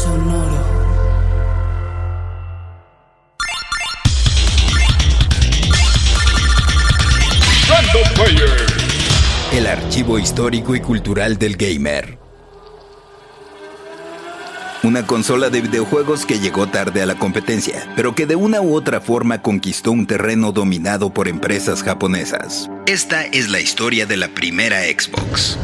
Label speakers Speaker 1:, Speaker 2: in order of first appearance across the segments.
Speaker 1: Sonoro.
Speaker 2: El archivo histórico y cultural del gamer. Una consola de videojuegos que llegó tarde a la competencia, pero que de una u otra forma conquistó un terreno dominado por empresas japonesas. Esta es la historia de la primera Xbox.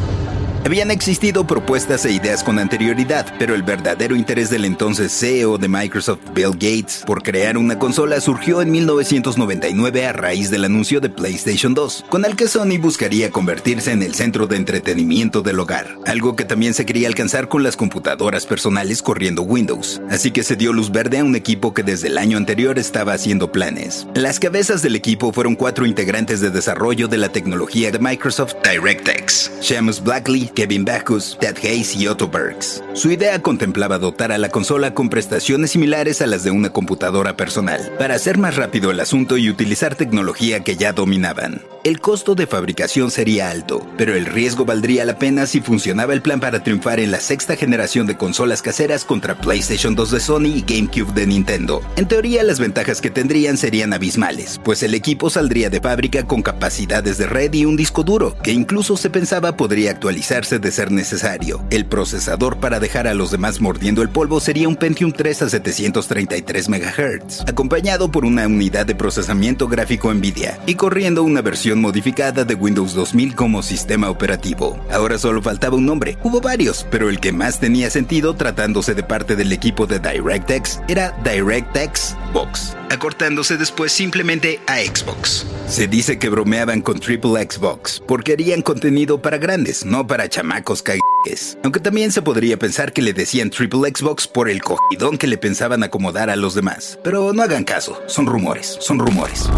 Speaker 2: Habían existido propuestas e ideas con anterioridad, pero el verdadero interés del entonces CEO de Microsoft, Bill Gates, por crear una consola surgió en 1999 a raíz del anuncio de PlayStation 2, con el que Sony buscaría convertirse en el centro de entretenimiento del hogar, algo que también se quería alcanzar con las computadoras personales corriendo Windows. Así que se dio luz verde a un equipo que desde el año anterior estaba haciendo planes. Las cabezas del equipo fueron cuatro integrantes de desarrollo de la tecnología de Microsoft DirectX, Seamus Blackley, Kevin Backus, Ted Hayes y Otto Bergs. Su idea contemplaba dotar a la consola con prestaciones similares a las de una computadora personal, para hacer más rápido el asunto y utilizar tecnología que ya dominaban. El costo de fabricación sería alto, pero el riesgo valdría la pena si funcionaba el plan para triunfar en la sexta generación de consolas caseras contra PlayStation 2 de Sony y GameCube de Nintendo. En teoría, las ventajas que tendrían serían abismales, pues el equipo saldría de fábrica con capacidades de red y un disco duro, que incluso se pensaba podría de ser necesario. El procesador para dejar a los demás mordiendo el polvo sería un Pentium 3 a 733 MHz, acompañado por una unidad de procesamiento gráfico Nvidia y corriendo una versión modificada de Windows 2000 como sistema operativo. Ahora solo faltaba un nombre. Hubo varios, pero el que más tenía sentido tratándose de parte del equipo de DirectX era DirectX Box, acortándose después simplemente a Xbox. Se dice que bromeaban con Triple Xbox porque harían contenido para grandes, no para chamacos cagues. Aunque también se podría pensar que le decían Triple Xbox por el cogidón que le pensaban acomodar a los demás. Pero no hagan caso, son rumores, son rumores.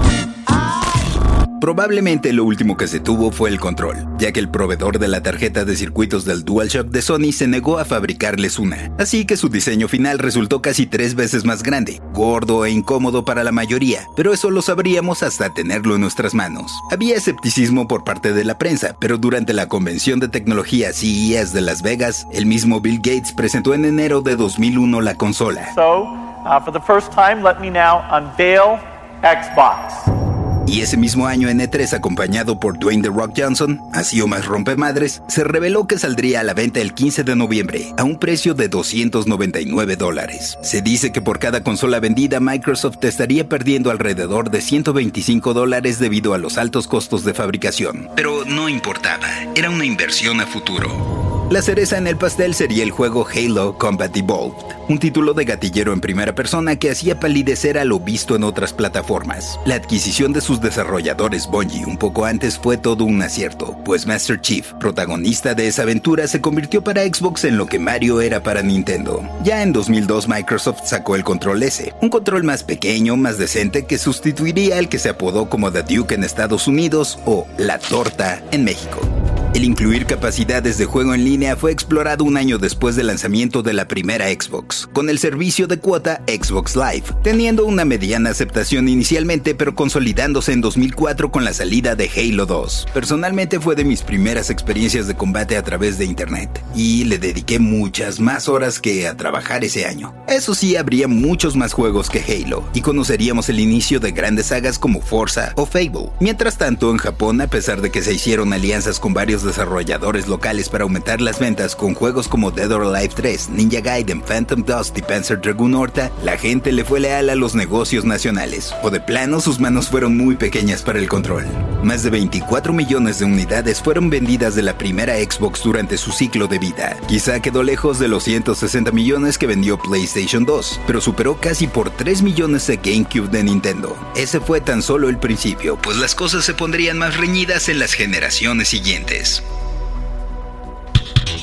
Speaker 2: Probablemente lo último que se tuvo fue el control, ya que el proveedor de la tarjeta de circuitos del DualShock de Sony se negó a fabricarles una, así que su diseño final resultó casi tres veces más grande, gordo e incómodo para la mayoría, pero eso lo sabríamos hasta tenerlo en nuestras manos. Había escepticismo por parte de la prensa, pero durante la convención de tecnología CES de Las Vegas, el mismo Bill Gates presentó en enero de 2001 la consola.
Speaker 3: So, uh, for the first time, let me now unveil Xbox.
Speaker 2: Y ese mismo año en E3, acompañado por Dwayne The Rock Johnson, así o más rompemadres, se reveló que saldría a la venta el 15 de noviembre, a un precio de 299 dólares. Se dice que por cada consola vendida, Microsoft estaría perdiendo alrededor de 125 dólares debido a los altos costos de fabricación. Pero no importaba, era una inversión a futuro. La cereza en el pastel sería el juego Halo Combat Evolved, un título de gatillero en primera persona que hacía palidecer a lo visto en otras plataformas. La adquisición de sus desarrolladores Bungie un poco antes fue todo un acierto, pues Master Chief, protagonista de esa aventura, se convirtió para Xbox en lo que Mario era para Nintendo. Ya en 2002 Microsoft sacó el Control S, un control más pequeño, más decente que sustituiría al que se apodó como The Duke en Estados Unidos o La Torta en México. El incluir capacidades de juego en línea fue explorado un año después del lanzamiento de la primera Xbox, con el servicio de cuota Xbox Live, teniendo una mediana aceptación inicialmente pero consolidándose en 2004 con la salida de Halo 2. Personalmente fue de mis primeras experiencias de combate a través de Internet, y le dediqué muchas más horas que a trabajar ese año. Eso sí, habría muchos más juegos que Halo, y conoceríamos el inicio de grandes sagas como Forza o Fable. Mientras tanto, en Japón, a pesar de que se hicieron alianzas con varios desarrolladores locales para aumentar las ventas con juegos como Dead or Alive 3, Ninja Gaiden, Phantom Dust y Panzer Dragoon Horta, la gente le fue leal a los negocios nacionales, o de plano sus manos fueron muy pequeñas para el control. Más de 24 millones de unidades fueron vendidas de la primera Xbox durante su ciclo de vida. Quizá quedó lejos de los 160 millones que vendió PlayStation 2, pero superó casi por 3 millones de GameCube de Nintendo. Ese fue tan solo el principio, pues las cosas se pondrían más reñidas en las generaciones siguientes.